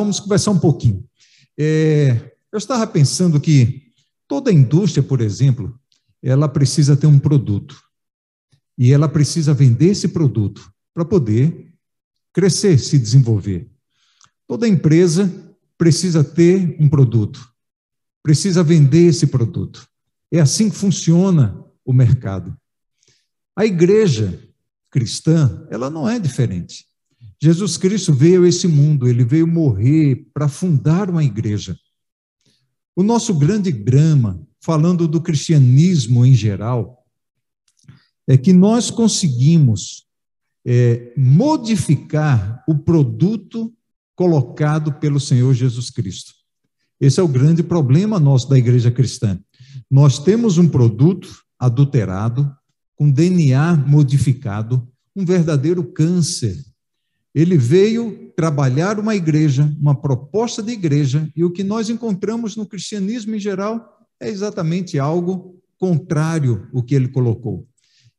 vamos conversar um pouquinho. É, eu estava pensando que toda indústria, por exemplo, ela precisa ter um produto. E ela precisa vender esse produto para poder crescer, se desenvolver. Toda empresa precisa ter um produto, precisa vender esse produto. É assim que funciona o mercado. A igreja cristã, ela não é diferente. Jesus Cristo veio a esse mundo, ele veio morrer para fundar uma igreja. O nosso grande drama, falando do cristianismo em geral, é que nós conseguimos é, modificar o produto colocado pelo Senhor Jesus Cristo. Esse é o grande problema nosso da igreja cristã. Nós temos um produto adulterado, com DNA modificado, um verdadeiro câncer ele veio trabalhar uma igreja, uma proposta de igreja, e o que nós encontramos no cristianismo em geral é exatamente algo contrário ao que ele colocou.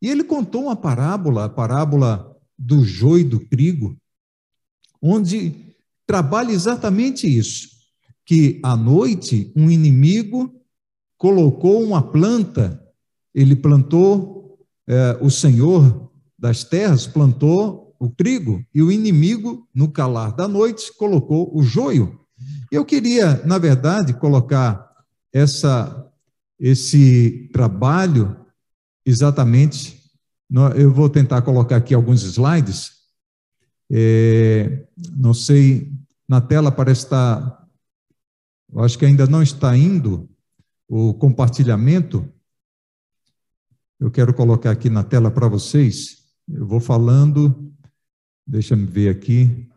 E ele contou uma parábola, a parábola do joio e do trigo, onde trabalha exatamente isso, que à noite um inimigo colocou uma planta, ele plantou, é, o Senhor das terras plantou o trigo, e o inimigo, no calar da noite, colocou o joio. Eu queria, na verdade, colocar essa, esse trabalho exatamente. Eu vou tentar colocar aqui alguns slides. É, não sei, na tela parece estar. Eu acho que ainda não está indo o compartilhamento. Eu quero colocar aqui na tela para vocês. Eu vou falando Deixa eu ver aqui.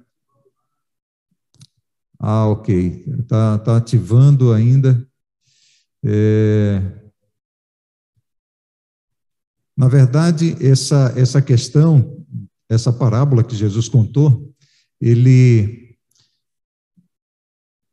Ah, ok. Está tá ativando ainda. É... Na verdade, essa, essa questão, essa parábola que Jesus contou, ele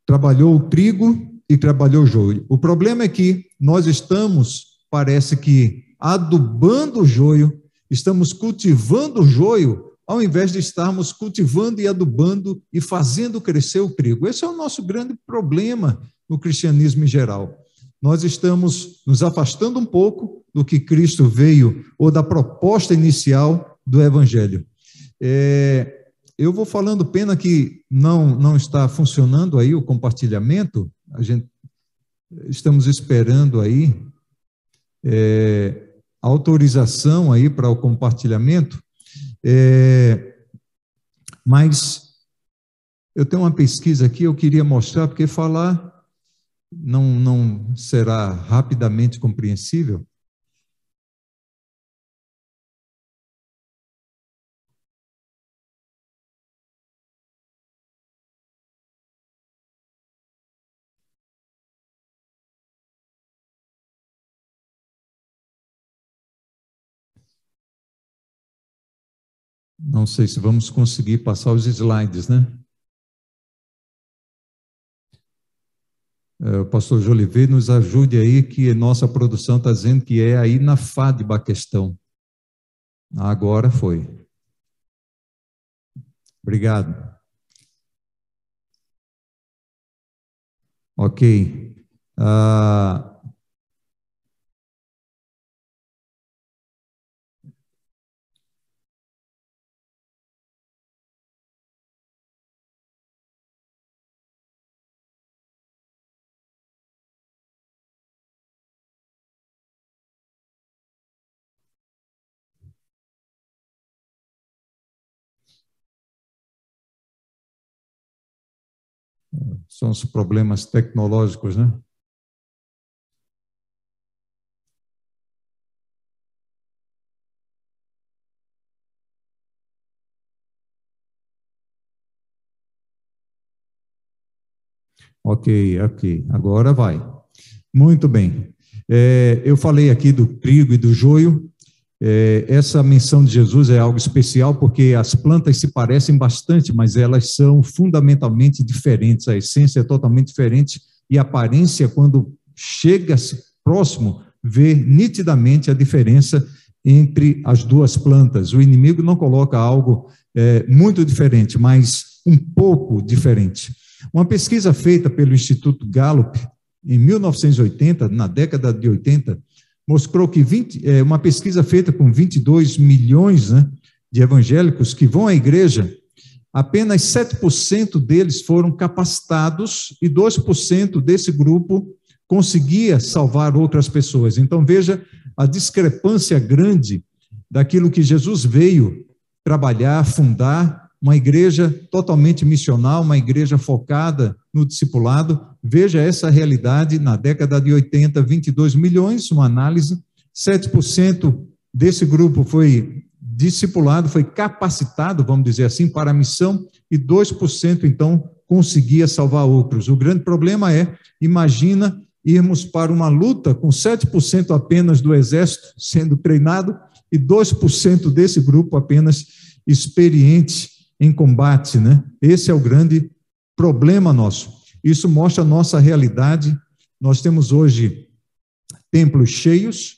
trabalhou o trigo e trabalhou o joio. O problema é que nós estamos, parece que, adubando o joio, estamos cultivando o joio ao invés de estarmos cultivando e adubando e fazendo crescer o trigo. Esse é o nosso grande problema no cristianismo em geral. Nós estamos nos afastando um pouco do que Cristo veio, ou da proposta inicial do Evangelho. É, eu vou falando, pena que não, não está funcionando aí o compartilhamento, a gente estamos esperando aí é, autorização aí para o compartilhamento, é, mas eu tenho uma pesquisa aqui, eu queria mostrar, porque falar não, não será rapidamente compreensível. Não sei se vamos conseguir passar os slides, né? É, o pastor Jolivet nos ajude aí, que nossa produção está dizendo que é aí na FADBA a questão. Agora foi. Obrigado. Ok. Ah, são os problemas tecnológicos, né? Ok, ok, agora vai. Muito bem. É, eu falei aqui do trigo e do joio, é, essa menção de Jesus é algo especial porque as plantas se parecem bastante, mas elas são fundamentalmente diferentes. A essência é totalmente diferente e a aparência, quando chega próximo, vê nitidamente a diferença entre as duas plantas. O inimigo não coloca algo é, muito diferente, mas um pouco diferente. Uma pesquisa feita pelo Instituto Gallup em 1980, na década de 80, mostrou que 20, é, uma pesquisa feita com 22 milhões né, de evangélicos que vão à igreja, apenas 7% deles foram capacitados e 2% desse grupo conseguia salvar outras pessoas. Então, veja a discrepância grande daquilo que Jesus veio trabalhar, fundar, uma igreja totalmente missional, uma igreja focada no discipulado. Veja essa realidade na década de 80, 22 milhões, uma análise, 7% desse grupo foi discipulado, foi capacitado, vamos dizer assim, para a missão, e 2% então conseguia salvar outros. O grande problema é, imagina irmos para uma luta com 7% apenas do exército sendo treinado e 2% desse grupo apenas experiente em combate, né? Esse é o grande problema nosso. Isso mostra a nossa realidade. Nós temos hoje templos cheios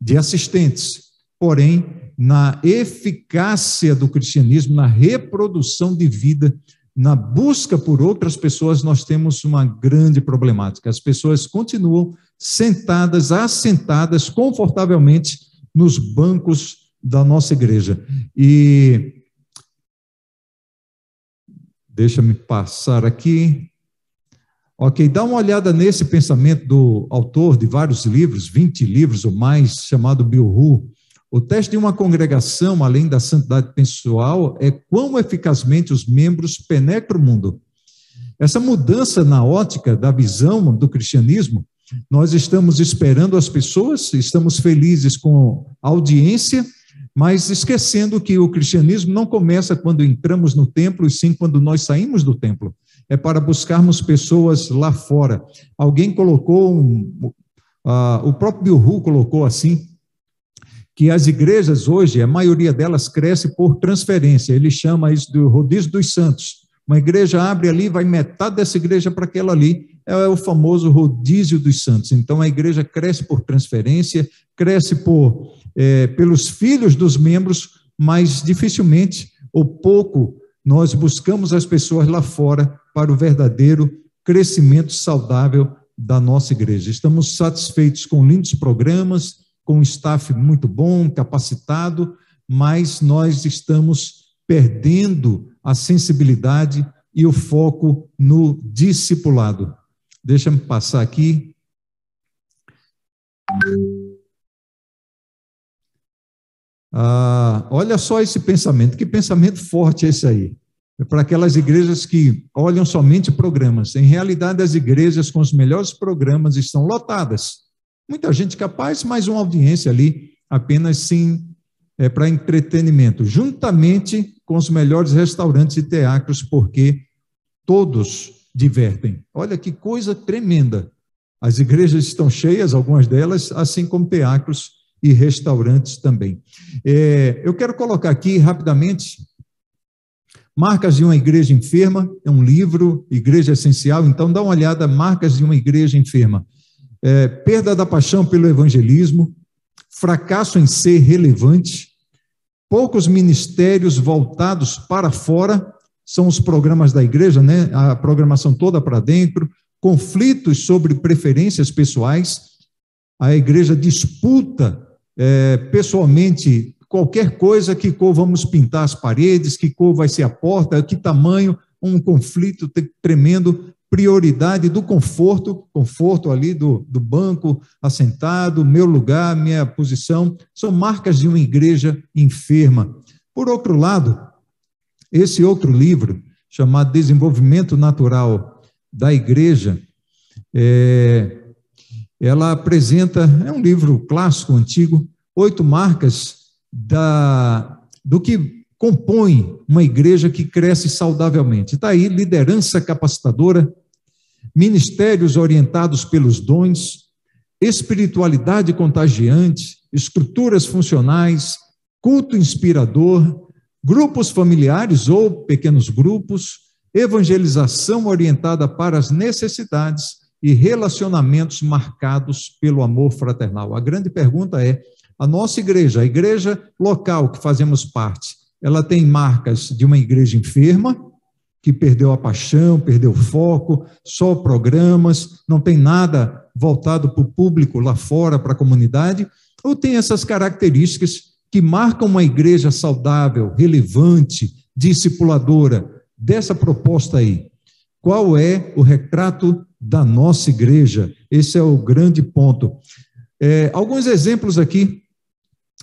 de assistentes, porém, na eficácia do cristianismo, na reprodução de vida, na busca por outras pessoas, nós temos uma grande problemática. As pessoas continuam sentadas, assentadas confortavelmente nos bancos da nossa igreja. E Deixa-me passar aqui. Ok, dá uma olhada nesse pensamento do autor de vários livros, 20 livros ou mais, chamado Bill Hu. O teste de uma congregação, além da santidade pessoal, é quão eficazmente os membros penetram o mundo. Essa mudança na ótica da visão do cristianismo, nós estamos esperando as pessoas, estamos felizes com a audiência, mas esquecendo que o cristianismo não começa quando entramos no templo, e sim quando nós saímos do templo. É para buscarmos pessoas lá fora. Alguém colocou, um, uh, o próprio Bill colocou assim, que as igrejas hoje, a maioria delas cresce por transferência. Ele chama isso do rodízio dos santos. Uma igreja abre ali, vai metade dessa igreja para aquela ali. É o famoso rodízio dos santos. Então a igreja cresce por transferência, cresce por é, pelos filhos dos membros, mas dificilmente ou pouco nós buscamos as pessoas lá fora para o verdadeiro crescimento saudável da nossa igreja. Estamos satisfeitos com lindos programas, com um staff muito bom, capacitado, mas nós estamos perdendo a sensibilidade e o foco no discipulado. Deixa-me passar aqui. Ah, olha só esse pensamento, que pensamento forte é esse aí. É para aquelas igrejas que olham somente programas. Em realidade, as igrejas com os melhores programas estão lotadas. Muita gente capaz, mas uma audiência ali apenas sim é, para entretenimento, juntamente com os melhores restaurantes e teatros, porque todos divertem. Olha que coisa tremenda. As igrejas estão cheias, algumas delas, assim como teatros e restaurantes também. É, eu quero colocar aqui rapidamente Marcas de uma Igreja Enferma, é um livro, Igreja Essencial, então dá uma olhada, Marcas de uma Igreja Enferma. É, perda da paixão pelo evangelismo, fracasso em ser relevante, poucos ministérios voltados para fora, são os programas da igreja, né? a programação toda para dentro, conflitos sobre preferências pessoais, a igreja disputa é, pessoalmente qualquer coisa, que cor vamos pintar as paredes, que cor vai ser a porta, que tamanho, um conflito tremendo, prioridade do conforto, conforto ali do, do banco, assentado, meu lugar, minha posição, são marcas de uma igreja enferma. Por outro lado, esse outro livro, chamado Desenvolvimento Natural da Igreja, é, ela apresenta, é um livro clássico, antigo, oito marcas da, do que compõe uma igreja que cresce saudavelmente. Está aí liderança capacitadora, ministérios orientados pelos dons, espiritualidade contagiante, estruturas funcionais, culto inspirador, grupos familiares ou pequenos grupos, evangelização orientada para as necessidades e relacionamentos marcados pelo amor fraternal. A grande pergunta é: a nossa igreja, a igreja local que fazemos parte, ela tem marcas de uma igreja enferma que perdeu a paixão, perdeu o foco, só programas, não tem nada voltado para o público lá fora, para a comunidade, ou tem essas características que marcam uma igreja saudável, relevante, discipuladora, dessa proposta aí? Qual é o retrato da nossa igreja? Esse é o grande ponto. É, alguns exemplos aqui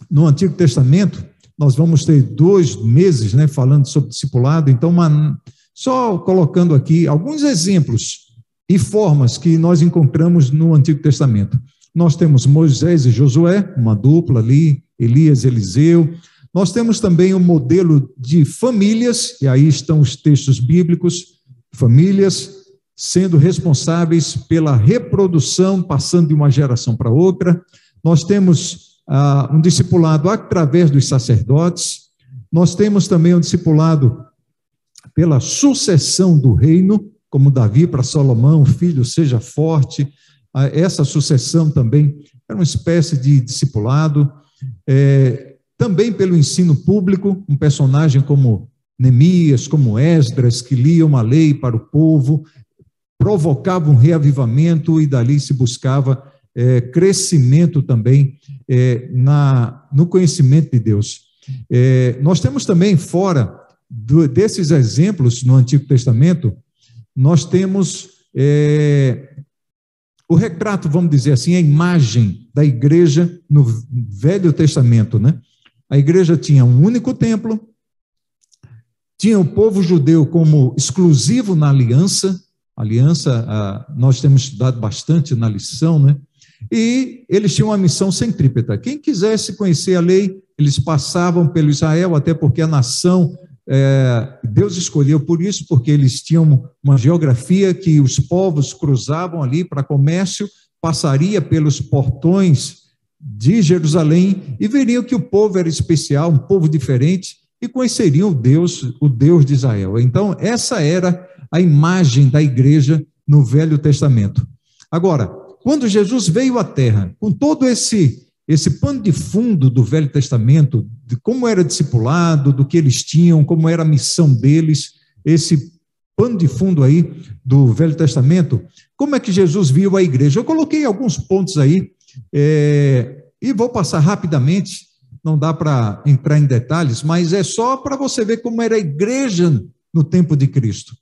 no Antigo Testamento, nós vamos ter dois meses né, falando sobre discipulado, então, uma, só colocando aqui alguns exemplos e formas que nós encontramos no Antigo Testamento. Nós temos Moisés e Josué, uma dupla ali, Elias e Eliseu. Nós temos também o um modelo de famílias, e aí estão os textos bíblicos, famílias sendo responsáveis pela reprodução, passando de uma geração para outra. Nós temos ah, um discipulado através dos sacerdotes, nós temos também um discipulado pela sucessão do reino, como Davi para Salomão, filho, seja forte. Ah, essa sucessão também era uma espécie de discipulado. É, também pelo ensino público, um personagem como Neemias, como Esdras, que liam uma lei para o povo, provocavam um reavivamento e dali se buscava é, crescimento também é, na, no conhecimento de Deus. É, nós temos também, fora do, desses exemplos no Antigo Testamento, nós temos é, o retrato, vamos dizer assim, a imagem da igreja no Velho Testamento, né? A igreja tinha um único templo, tinha o povo judeu como exclusivo na aliança, aliança ah, nós temos estudado bastante na lição, né? E eles tinham uma missão centrípeta. Quem quisesse conhecer a lei, eles passavam pelo Israel, até porque a nação, é, Deus escolheu por isso, porque eles tinham uma geografia que os povos cruzavam ali para comércio, passaria pelos portões de Jerusalém e veriam que o povo era especial, um povo diferente, e conheceriam o Deus, o Deus de Israel. Então, essa era a imagem da igreja no Velho Testamento. Agora, quando Jesus veio à Terra, com todo esse esse pano de fundo do Velho Testamento, de como era discipulado, do que eles tinham, como era a missão deles, esse pano de fundo aí do Velho Testamento, como é que Jesus viu a igreja? Eu coloquei alguns pontos aí é, e vou passar rapidamente, não dá para entrar em detalhes, mas é só para você ver como era a igreja no tempo de Cristo.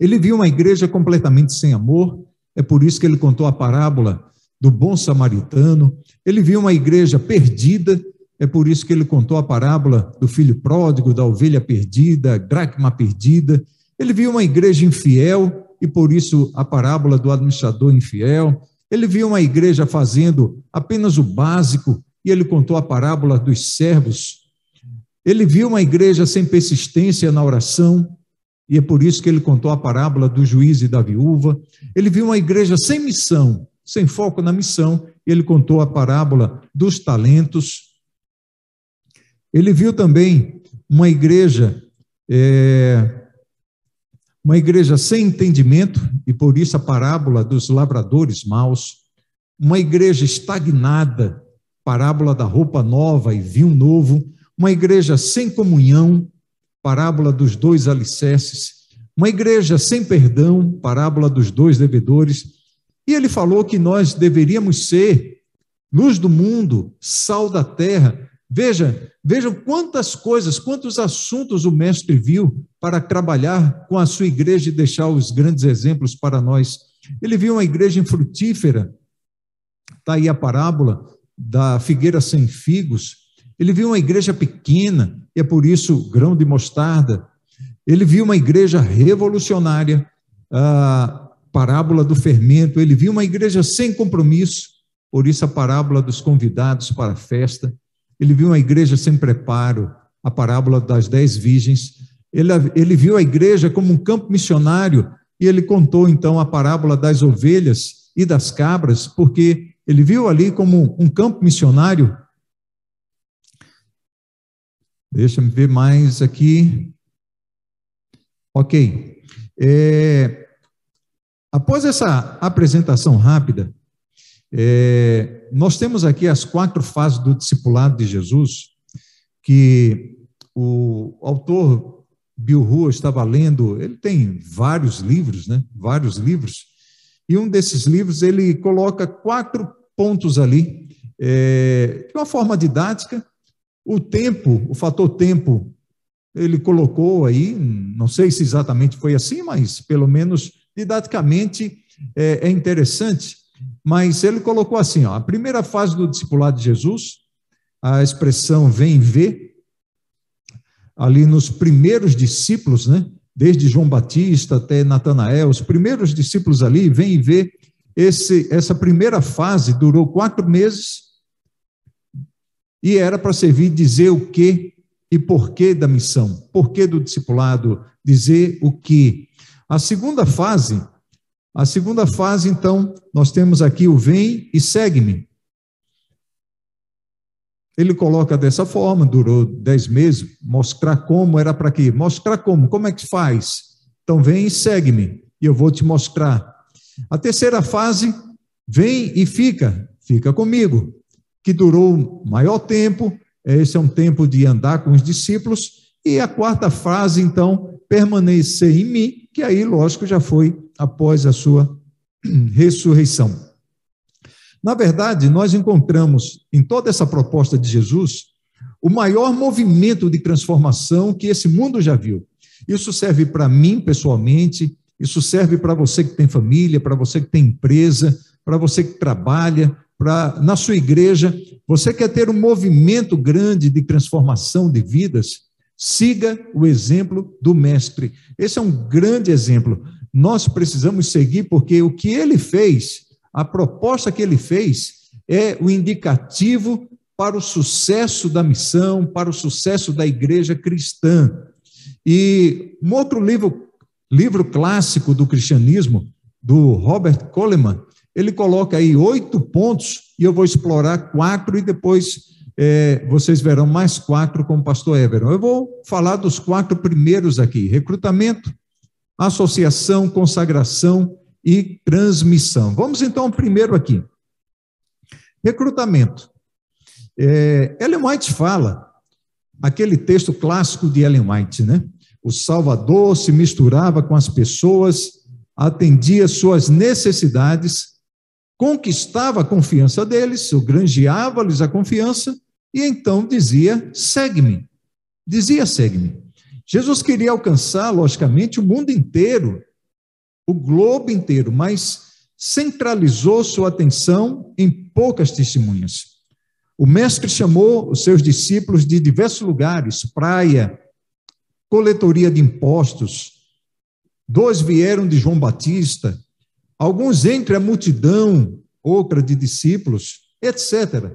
Ele viu uma igreja completamente sem amor, é por isso que ele contou a parábola do bom samaritano. Ele viu uma igreja perdida, é por isso que ele contou a parábola do filho pródigo, da ovelha perdida, dracma perdida. Ele viu uma igreja infiel, e por isso a parábola do administrador infiel. Ele viu uma igreja fazendo apenas o básico e ele contou a parábola dos servos. Ele viu uma igreja sem persistência na oração e é por isso que ele contou a parábola do juiz e da viúva. Ele viu uma igreja sem missão, sem foco na missão, e ele contou a parábola dos talentos. Ele viu também uma igreja é, uma igreja sem entendimento, e por isso a parábola dos lavradores maus, uma igreja estagnada, parábola da roupa nova e vinho novo, uma igreja sem comunhão, parábola dos dois alicerces, uma igreja sem perdão, parábola dos dois devedores, e ele falou que nós deveríamos ser luz do mundo, sal da terra. Veja, vejam quantas coisas, quantos assuntos o mestre viu para trabalhar com a sua igreja e deixar os grandes exemplos para nós. Ele viu uma igreja infrutífera, está aí a parábola da figueira sem figos. Ele viu uma igreja pequena, e é por isso grão de mostarda. Ele viu uma igreja revolucionária, a parábola do fermento. Ele viu uma igreja sem compromisso, por isso a parábola dos convidados para a festa. Ele viu uma igreja sem preparo, a parábola das dez virgens. Ele, ele viu a igreja como um campo missionário e ele contou então a parábola das ovelhas e das cabras, porque ele viu ali como um campo missionário. Deixa-me ver mais aqui. Ok. É, após essa apresentação rápida, é, nós temos aqui as quatro fases do discipulado de Jesus, que o autor Bill Hua estava lendo, ele tem vários livros, né? Vários livros. E um desses livros ele coloca quatro pontos ali, é, de uma forma didática. O tempo, o fator tempo, ele colocou aí, não sei se exatamente foi assim, mas pelo menos didaticamente é, é interessante. Mas ele colocou assim: ó, a primeira fase do discipulado de Jesus, a expressão vem ver, ali nos primeiros discípulos, né? Desde João Batista até Natanael, os primeiros discípulos ali, vem ver esse, essa primeira fase durou quatro meses e era para servir dizer o que e porquê da missão, porquê do discipulado, dizer o que. A segunda fase, a segunda fase, então, nós temos aqui o vem e segue-me. Ele coloca dessa forma, durou dez meses, mostrar como era para quê? Mostrar como, como é que faz? Então vem e segue-me, e eu vou te mostrar. A terceira fase, vem e fica, fica comigo, que durou maior tempo, esse é um tempo de andar com os discípulos, e a quarta fase, então, permanecer em mim, que aí, lógico, já foi após a sua ressurreição. Na verdade, nós encontramos em toda essa proposta de Jesus o maior movimento de transformação que esse mundo já viu. Isso serve para mim pessoalmente, isso serve para você que tem família, para você que tem empresa, para você que trabalha, para na sua igreja. Você quer ter um movimento grande de transformação de vidas? Siga o exemplo do mestre. Esse é um grande exemplo. Nós precisamos seguir porque o que ele fez, a proposta que ele fez, é o indicativo para o sucesso da missão, para o sucesso da igreja cristã. E um outro livro livro clássico do cristianismo, do Robert Coleman, ele coloca aí oito pontos, e eu vou explorar quatro, e depois é, vocês verão mais quatro com o pastor Everon. Eu vou falar dos quatro primeiros aqui: recrutamento, associação, consagração e transmissão. Vamos então ao primeiro aqui. Recrutamento. É, Ellen White fala, aquele texto clássico de Ellen White, né? O Salvador se misturava com as pessoas, atendia suas necessidades, conquistava a confiança deles, granjeava-lhes a confiança e então dizia: segue-me. Dizia: segue-me. Jesus queria alcançar, logicamente, o mundo inteiro, o globo inteiro, mas centralizou sua atenção em poucas testemunhas. O mestre chamou os seus discípulos de diversos lugares, praia, coletoria de impostos. Dois vieram de João Batista, alguns entre a multidão, outra de discípulos, etc.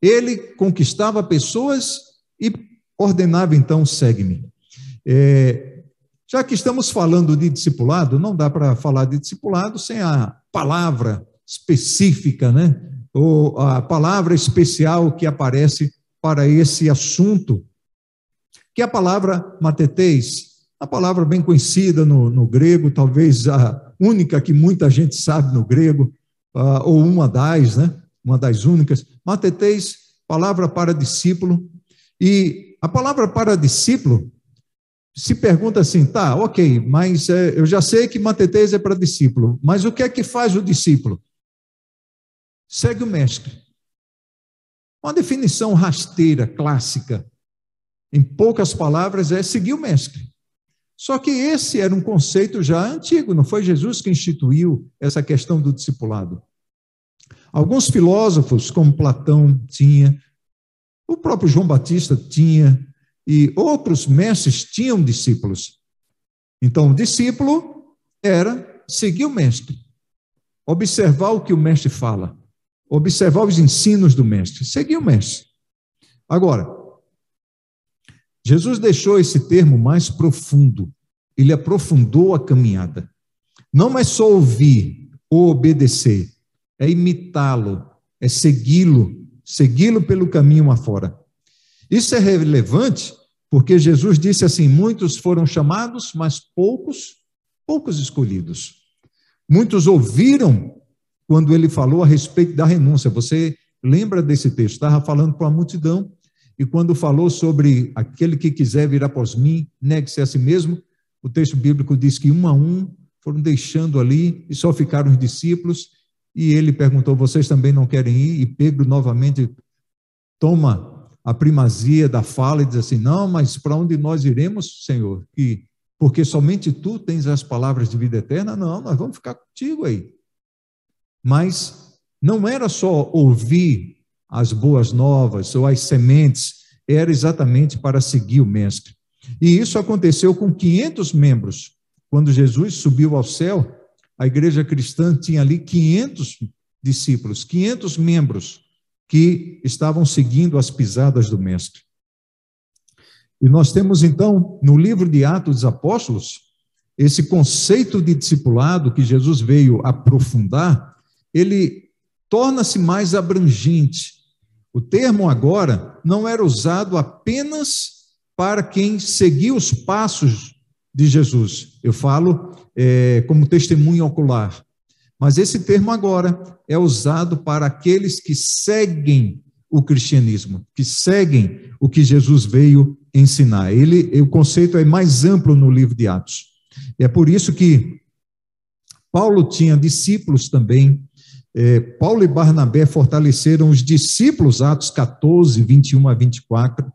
Ele conquistava pessoas e ordenava então: segue-me. É, já que estamos falando de discipulado, não dá para falar de discipulado sem a palavra específica, né? Ou a palavra especial que aparece para esse assunto que é a palavra mateteis, a palavra bem conhecida no, no grego, talvez a única que muita gente sabe no grego, uh, ou uma das, né? Uma das únicas. Mateteis, palavra para discípulo. E a palavra para discípulo se pergunta assim, tá, ok, mas é, eu já sei que mateteis é para discípulo, mas o que é que faz o discípulo? Segue o mestre. Uma definição rasteira, clássica em poucas palavras, é seguir o mestre. Só que esse era um conceito já antigo, não foi Jesus que instituiu essa questão do discipulado. Alguns filósofos, como Platão tinha, o próprio João Batista tinha, e outros mestres tinham discípulos. Então, o discípulo era seguir o mestre, observar o que o mestre fala, observar os ensinos do mestre, seguir o mestre. Agora, Jesus deixou esse termo mais profundo, ele aprofundou a caminhada. Não é só ouvir ou obedecer, é imitá-lo, é segui-lo, segui-lo pelo caminho afora. Isso é relevante porque Jesus disse assim: muitos foram chamados, mas poucos, poucos escolhidos. Muitos ouviram quando ele falou a respeito da renúncia. Você lembra desse texto? Estava falando para a multidão E quando falou sobre aquele que quiser vir após mim, negue-se a si mesmo, o texto bíblico diz que um a um foram deixando ali e só ficaram os discípulos. E ele perguntou: Vocês também não querem ir? E Pedro novamente toma a primazia da fala e diz assim: Não, mas para onde nós iremos, Senhor? E porque somente tu tens as palavras de vida eterna? Não, nós vamos ficar contigo aí. Mas não era só ouvir as boas novas ou as sementes, era exatamente para seguir o Mestre. E isso aconteceu com 500 membros. Quando Jesus subiu ao céu, a igreja cristã tinha ali 500 discípulos, 500 membros que estavam seguindo as pisadas do Mestre. E nós temos então, no livro de Atos dos Apóstolos, esse conceito de discipulado que Jesus veio aprofundar, ele torna-se mais abrangente. O termo agora não era usado apenas para quem seguiu os passos de Jesus. Eu falo é, como testemunho ocular. Mas esse termo agora é usado para aqueles que seguem o cristianismo, que seguem o que Jesus veio ensinar. Ele, o conceito é mais amplo no livro de Atos. É por isso que Paulo tinha discípulos também. É, Paulo e Barnabé fortaleceram os discípulos, Atos 14, 21 a 24.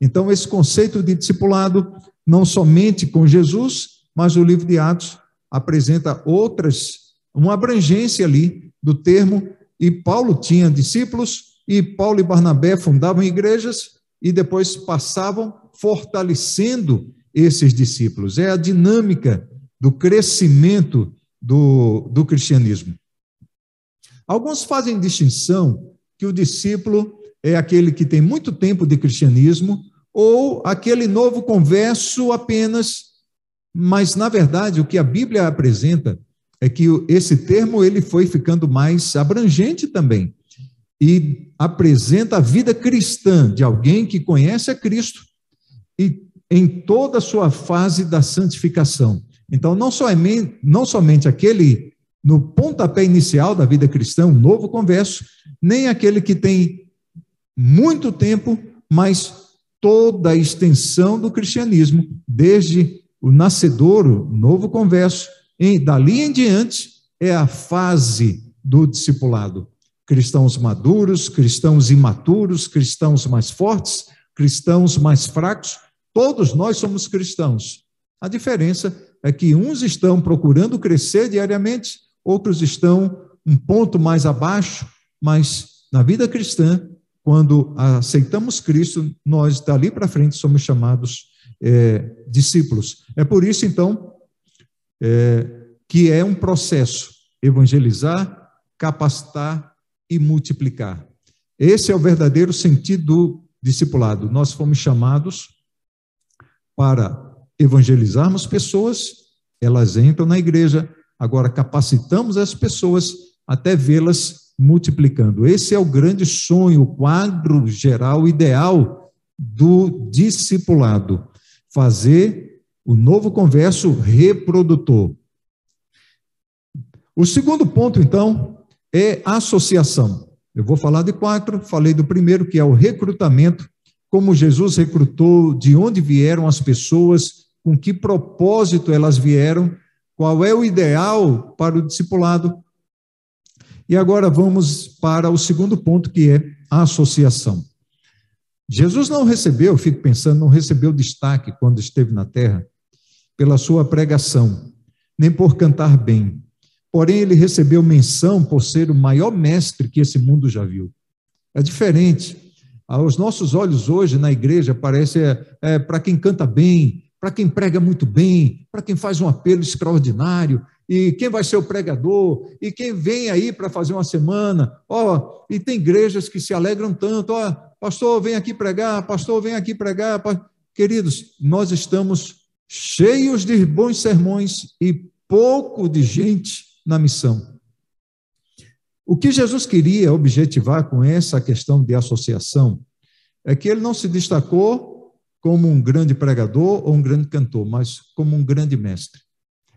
Então, esse conceito de discipulado, não somente com Jesus, mas o livro de Atos apresenta outras, uma abrangência ali do termo, e Paulo tinha discípulos, e Paulo e Barnabé fundavam igrejas, e depois passavam fortalecendo esses discípulos. É a dinâmica do crescimento do, do cristianismo. Alguns fazem distinção que o discípulo é aquele que tem muito tempo de cristianismo ou aquele novo converso apenas, mas na verdade o que a Bíblia apresenta é que esse termo ele foi ficando mais abrangente também e apresenta a vida cristã de alguém que conhece a Cristo e em toda a sua fase da santificação. Então, não somente, não somente aquele no pontapé inicial da vida cristã, um novo converso, nem aquele que tem muito tempo, mas toda a extensão do cristianismo, desde o nascedouro, novo converso, e dali em diante é a fase do discipulado. Cristãos maduros, cristãos imaturos, cristãos mais fortes, cristãos mais fracos, todos nós somos cristãos. A diferença é que uns estão procurando crescer diariamente, outros estão um ponto mais abaixo, mas na vida cristã quando aceitamos Cristo, nós dali para frente somos chamados é, discípulos. É por isso, então, é, que é um processo evangelizar, capacitar e multiplicar. Esse é o verdadeiro sentido do discipulado. Nós fomos chamados para evangelizarmos pessoas, elas entram na igreja, agora capacitamos as pessoas até vê-las multiplicando. Esse é o grande sonho, o quadro geral ideal do discipulado: fazer o novo converso reprodutor. O segundo ponto, então, é associação. Eu vou falar de quatro, falei do primeiro, que é o recrutamento, como Jesus recrutou, de onde vieram as pessoas, com que propósito elas vieram, qual é o ideal para o discipulado, e agora vamos para o segundo ponto, que é a associação. Jesus não recebeu, eu fico pensando, não recebeu destaque quando esteve na terra pela sua pregação, nem por cantar bem. Porém, ele recebeu menção por ser o maior mestre que esse mundo já viu. É diferente. Aos nossos olhos hoje na igreja parece é, é para quem canta bem, para quem prega muito bem, para quem faz um apelo extraordinário, e quem vai ser o pregador, e quem vem aí para fazer uma semana, ó, e tem igrejas que se alegram tanto, ó, pastor, vem aqui pregar, pastor, vem aqui pregar. Queridos, nós estamos cheios de bons sermões e pouco de gente na missão. O que Jesus queria objetivar com essa questão de associação é que ele não se destacou como um grande pregador ou um grande cantor, mas como um grande mestre.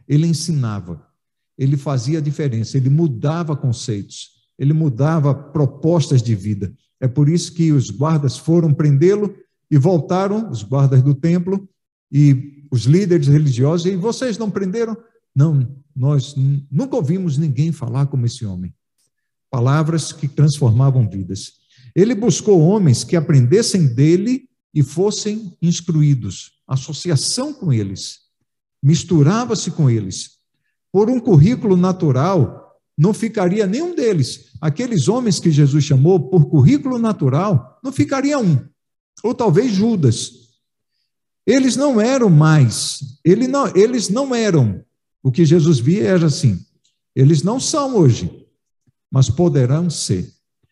Ele ensinava, ele fazia a diferença, ele mudava conceitos, ele mudava propostas de vida. É por isso que os guardas foram prendê-lo e voltaram, os guardas do templo e os líderes religiosos, e vocês não prenderam? Não, nós nunca ouvimos ninguém falar como esse homem. Palavras que transformavam vidas. Ele buscou homens que aprendessem dele e fossem instruídos, associação com eles, misturava-se com eles. Por um currículo natural, não ficaria nenhum deles. Aqueles homens que Jesus chamou por currículo natural, não ficaria um. Ou talvez Judas. Eles não eram mais, ele não, eles não eram. O que Jesus via era assim: eles não são hoje, mas poderão ser.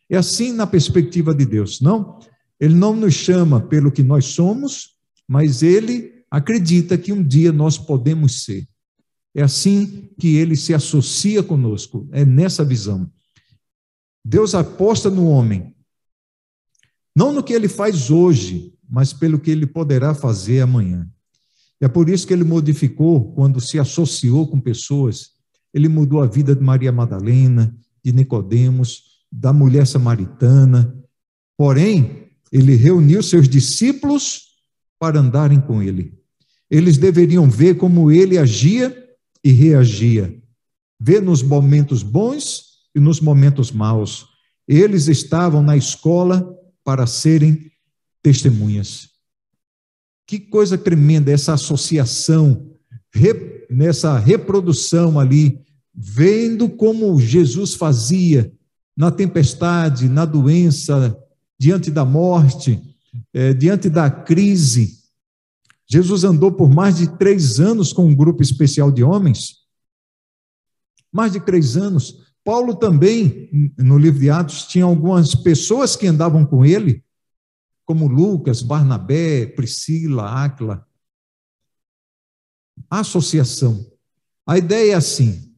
É assim na perspectiva de Deus, não? Ele não nos chama pelo que nós somos, mas ele acredita que um dia nós podemos ser. É assim que ele se associa conosco, é nessa visão. Deus aposta no homem, não no que ele faz hoje, mas pelo que ele poderá fazer amanhã. É por isso que ele modificou, quando se associou com pessoas, ele mudou a vida de Maria Madalena, de Nicodemos, da mulher samaritana. Porém, ele reuniu seus discípulos para andarem com ele. Eles deveriam ver como ele agia e reagia, ver nos momentos bons e nos momentos maus. Eles estavam na escola para serem testemunhas. Que coisa tremenda essa associação, nessa reprodução ali, vendo como Jesus fazia na tempestade, na doença, diante da morte, é, diante da crise. Jesus andou por mais de três anos com um grupo especial de homens. Mais de três anos. Paulo também, no livro de Atos, tinha algumas pessoas que andavam com ele, como Lucas, Barnabé, Priscila, Áquila. Associação. A ideia é assim: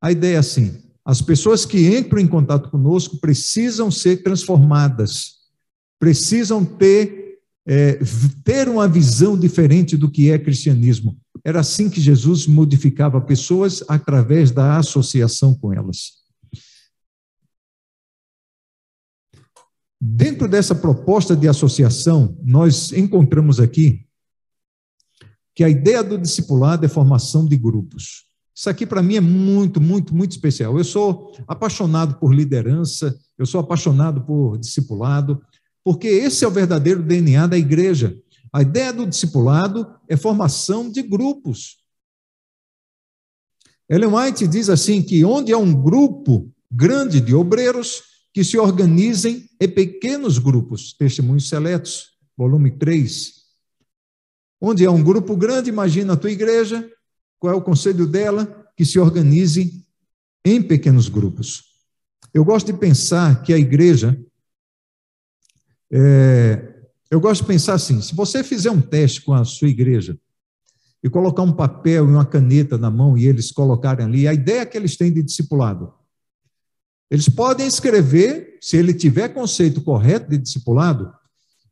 a ideia é assim: as pessoas que entram em contato conosco precisam ser transformadas, precisam ter, é, ter uma visão diferente do que é cristianismo. Era assim que Jesus modificava pessoas através da associação com elas. Dentro dessa proposta de associação, nós encontramos aqui que a ideia do discipulado é formação de grupos. Isso aqui para mim é muito, muito, muito especial. Eu sou apaixonado por liderança, eu sou apaixonado por discipulado, porque esse é o verdadeiro DNA da igreja. A ideia do discipulado é formação de grupos. Ellen White diz assim que onde há um grupo grande de obreiros, que se organizem em pequenos grupos, Testemunhos Seletos, volume 3. Onde é um grupo grande, imagina a tua igreja, qual é o conselho dela? Que se organize em pequenos grupos. Eu gosto de pensar que a igreja, é, eu gosto de pensar assim: se você fizer um teste com a sua igreja e colocar um papel e uma caneta na mão e eles colocarem ali, a ideia que eles têm de discipulado, eles podem escrever, se ele tiver conceito correto de discipulado,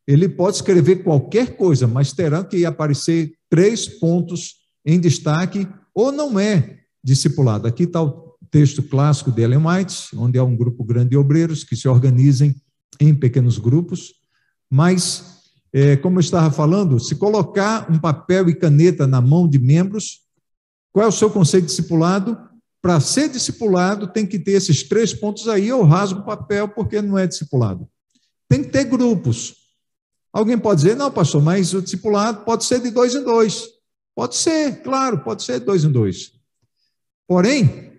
ele pode escrever qualquer coisa, mas terá que aparecer três pontos em destaque, ou não é discipulado. Aqui está o texto clássico de Ellen White, onde há um grupo grande de obreiros que se organizem em pequenos grupos, mas, é, como eu estava falando, se colocar um papel e caneta na mão de membros, qual é o seu conceito de discipulado? Para ser discipulado, tem que ter esses três pontos aí. Eu rasgo o papel porque não é discipulado. Tem que ter grupos. Alguém pode dizer, não, pastor, mas o discipulado pode ser de dois em dois. Pode ser, claro, pode ser de dois em dois. Porém,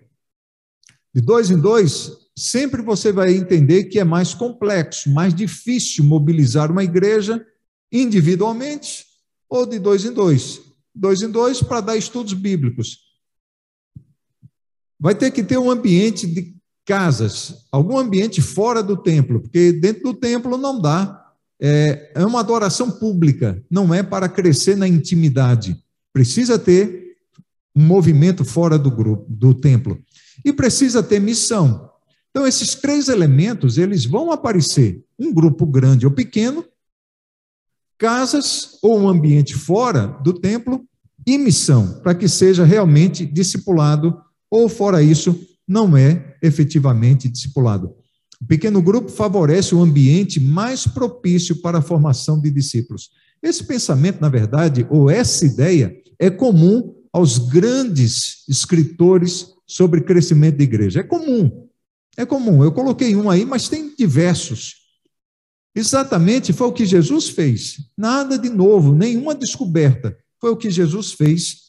de dois em dois, sempre você vai entender que é mais complexo, mais difícil mobilizar uma igreja individualmente ou de dois em dois. Dois em dois para dar estudos bíblicos. Vai ter que ter um ambiente de casas, algum ambiente fora do templo, porque dentro do templo não dá. É, é uma adoração pública, não é para crescer na intimidade. Precisa ter um movimento fora do grupo, do templo. E precisa ter missão. Então, esses três elementos, eles vão aparecer. Um grupo grande ou pequeno, casas ou um ambiente fora do templo e missão, para que seja realmente discipulado ou fora isso, não é efetivamente discipulado. O pequeno grupo favorece o ambiente mais propício para a formação de discípulos. Esse pensamento, na verdade, ou essa ideia, é comum aos grandes escritores sobre crescimento de igreja. É comum. É comum. Eu coloquei um aí, mas tem diversos. Exatamente foi o que Jesus fez. Nada de novo, nenhuma descoberta. Foi o que Jesus fez.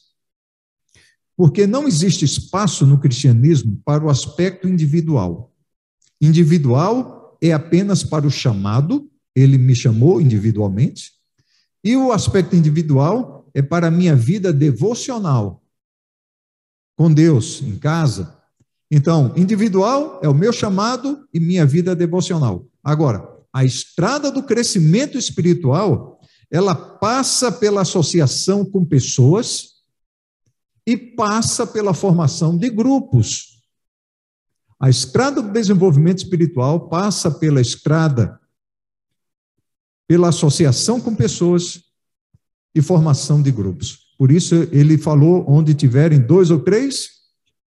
Porque não existe espaço no cristianismo para o aspecto individual. Individual é apenas para o chamado, ele me chamou individualmente, e o aspecto individual é para a minha vida devocional com Deus em casa. Então, individual é o meu chamado e minha vida devocional. Agora, a estrada do crescimento espiritual, ela passa pela associação com pessoas e passa pela formação de grupos. A estrada do desenvolvimento espiritual passa pela estrada pela associação com pessoas e formação de grupos. Por isso ele falou: onde tiverem dois ou três,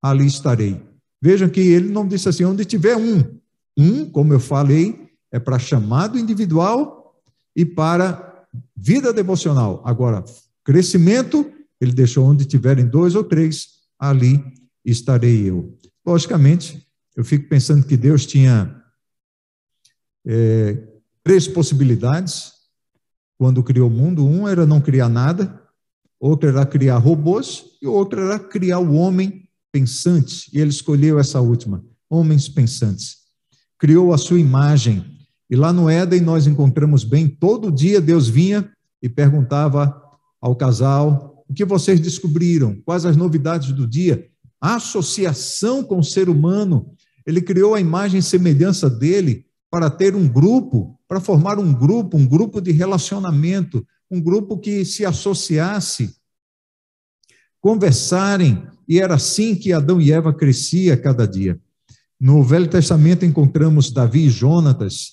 ali estarei. Vejam que ele não disse assim: onde tiver um. Um, como eu falei, é para chamado individual e para vida devocional. Agora, crescimento, ele deixou onde tiverem dois ou três, ali estarei eu. Logicamente, eu fico pensando que Deus tinha é, três possibilidades quando criou o mundo. Um era não criar nada, outro era criar robôs e outro era criar o homem pensante. E ele escolheu essa última, homens pensantes. Criou a sua imagem e lá no Éden nós encontramos bem, todo dia Deus vinha e perguntava ao casal: o que vocês descobriram? Quais as novidades do dia? A associação com o ser humano. Ele criou a imagem e semelhança dele para ter um grupo, para formar um grupo, um grupo de relacionamento, um grupo que se associasse, conversarem, e era assim que Adão e Eva crescia cada dia. No Velho Testamento encontramos Davi e Jonatas,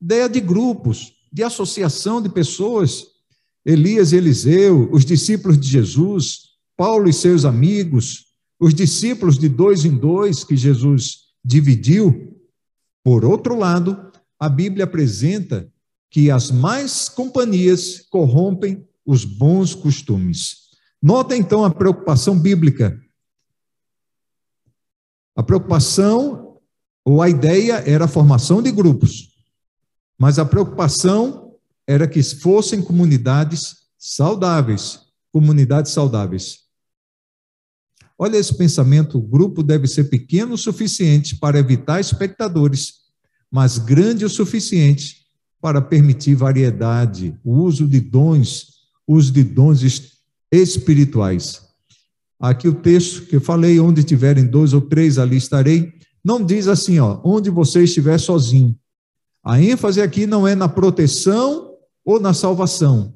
ideia de grupos, de associação de pessoas. Elias e Eliseu, os discípulos de Jesus, Paulo e seus amigos, os discípulos de dois em dois que Jesus dividiu. Por outro lado, a Bíblia apresenta que as mais companhias corrompem os bons costumes. Nota então a preocupação bíblica. A preocupação ou a ideia era a formação de grupos. Mas a preocupação era que fossem comunidades saudáveis, comunidades saudáveis. Olha esse pensamento: o grupo deve ser pequeno o suficiente para evitar espectadores, mas grande o suficiente para permitir variedade, o uso de dons, uso de dons espirituais. Aqui o texto que eu falei, onde tiverem dois ou três, ali estarei. Não diz assim, ó, onde você estiver sozinho. A ênfase aqui não é na proteção ou na salvação.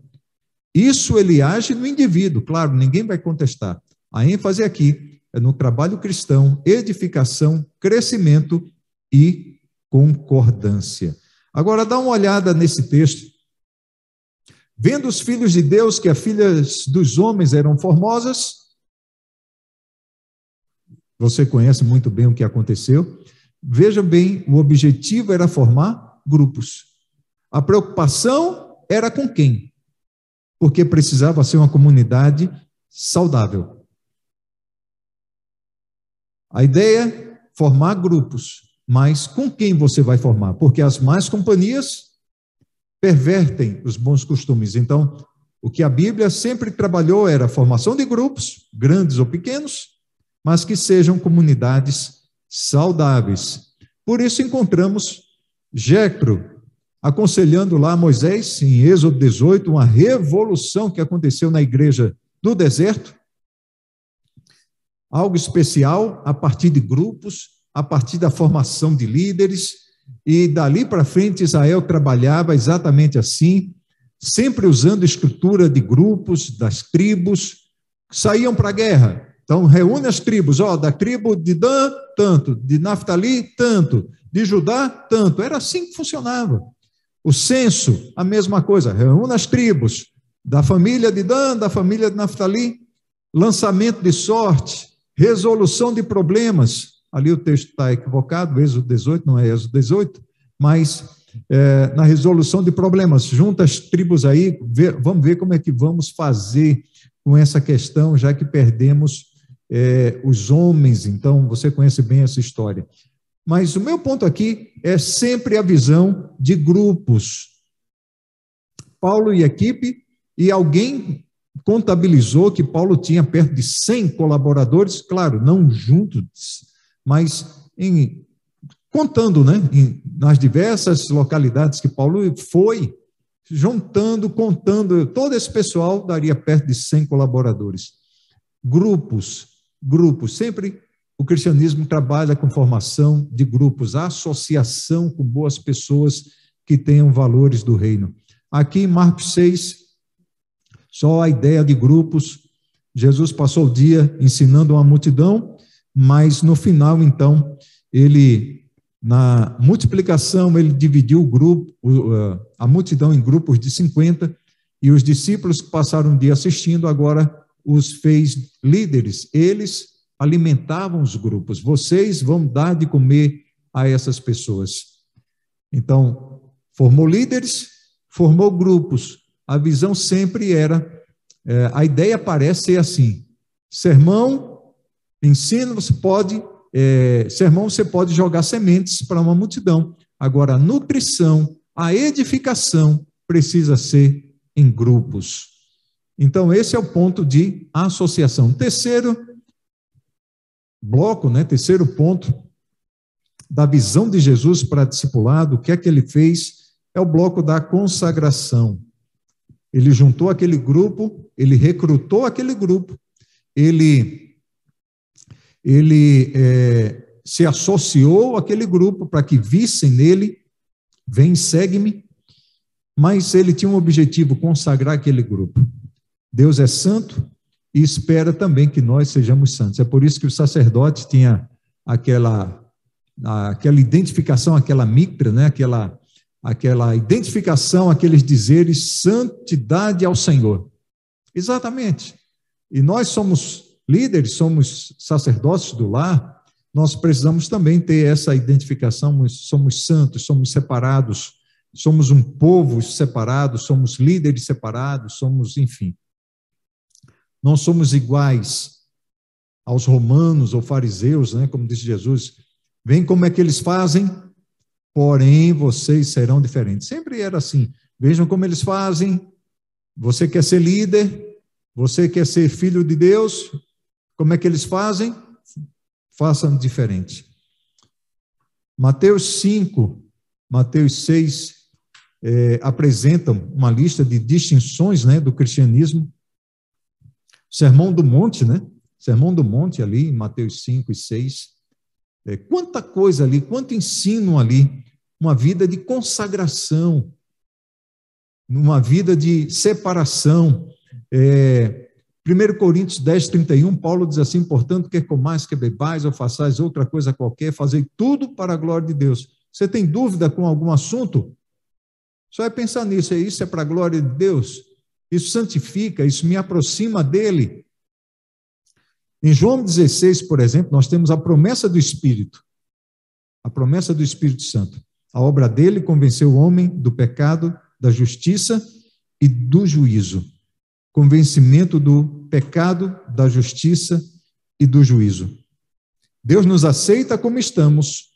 Isso ele age no indivíduo, claro, ninguém vai contestar. A ênfase aqui é no trabalho cristão, edificação, crescimento e concordância. Agora dá uma olhada nesse texto. Vendo os filhos de Deus que as filhas dos homens eram formosas, você conhece muito bem o que aconteceu. Veja bem, o objetivo era formar grupos. A preocupação era com quem? Porque precisava ser uma comunidade saudável. A ideia formar grupos, mas com quem você vai formar? Porque as más companhias pervertem os bons costumes. Então, o que a Bíblia sempre trabalhou era a formação de grupos, grandes ou pequenos, mas que sejam comunidades saudáveis. Por isso encontramos Jecro, aconselhando lá Moisés, em Êxodo 18, uma revolução que aconteceu na igreja do deserto, algo especial a partir de grupos, a partir da formação de líderes, e dali para frente Israel trabalhava exatamente assim, sempre usando estrutura de grupos, das tribos, saíam para a guerra. Então, reúne as tribos, ó, da tribo de Dan, tanto, de Naftali, tanto, de Judá, tanto. Era assim que funcionava. O censo, a mesma coisa, reúne as tribos, da família de Dan, da família de Naftali, lançamento de sorte, resolução de problemas. ali o texto está equivocado, Êxodo 18, não é Êxodo 18, mas é, na resolução de problemas. Junta as tribos aí, vê, vamos ver como é que vamos fazer com essa questão, já que perdemos é, os homens. Então, você conhece bem essa história. Mas o meu ponto aqui é sempre a visão de grupos. Paulo e equipe, e alguém contabilizou que Paulo tinha perto de 100 colaboradores, claro, não juntos, mas em contando, né, nas diversas localidades que Paulo foi, juntando, contando, todo esse pessoal daria perto de 100 colaboradores. Grupos, grupos, sempre o cristianismo trabalha com formação de grupos, associação com boas pessoas que tenham valores do reino. Aqui em Marcos 6, só a ideia de grupos. Jesus passou o dia ensinando uma multidão, mas no final, então, ele na multiplicação, ele dividiu o grupo, a multidão em grupos de 50, e os discípulos que passaram o dia assistindo agora os fez líderes. Eles alimentavam os grupos. Vocês vão dar de comer a essas pessoas. Então, formou líderes, formou grupos. A visão sempre era, é, a ideia parece ser assim: sermão, ensino, você pode é, sermão você pode jogar sementes para uma multidão. Agora, a nutrição, a edificação precisa ser em grupos. Então, esse é o ponto de associação. Terceiro bloco, né, terceiro ponto da visão de Jesus para discipulado, o que é que ele fez? É o bloco da consagração. Ele juntou aquele grupo, ele recrutou aquele grupo, ele ele é, se associou àquele grupo para que vissem nele, vem, segue-me, mas ele tinha um objetivo, consagrar aquele grupo. Deus é santo e espera também que nós sejamos santos. É por isso que o sacerdote tinha aquela, aquela identificação, aquela micra, né? aquela, aquela identificação, aqueles dizeres, santidade ao Senhor. Exatamente. E nós somos líderes, somos sacerdotes do lar, nós precisamos também ter essa identificação, somos santos, somos separados, somos um povo separado, somos líderes separados, somos, enfim. Não somos iguais aos romanos ou fariseus, né, como disse Jesus. Vem como é que eles fazem, porém vocês serão diferentes. Sempre era assim. Vejam como eles fazem. Você quer ser líder, você quer ser filho de Deus, como é que eles fazem? Façam diferente. Mateus 5, Mateus 6 é, apresentam uma lista de distinções né, do cristianismo. Sermão do Monte, né? Sermão do Monte ali, em Mateus 5 e 6. É, quanta coisa ali, quanto ensino ali. Uma vida de consagração, uma vida de separação. É, 1 Coríntios 10, 31, Paulo diz assim: portanto, quer comais, quer bebais, ou façais outra coisa qualquer, fazei tudo para a glória de Deus. Você tem dúvida com algum assunto? Só é pensar nisso, isso é para a glória de Deus. Isso santifica, isso me aproxima dele. Em João 16, por exemplo, nós temos a promessa do Espírito, a promessa do Espírito Santo. A obra dele convenceu o homem do pecado, da justiça e do juízo convencimento do pecado, da justiça e do juízo. Deus nos aceita como estamos,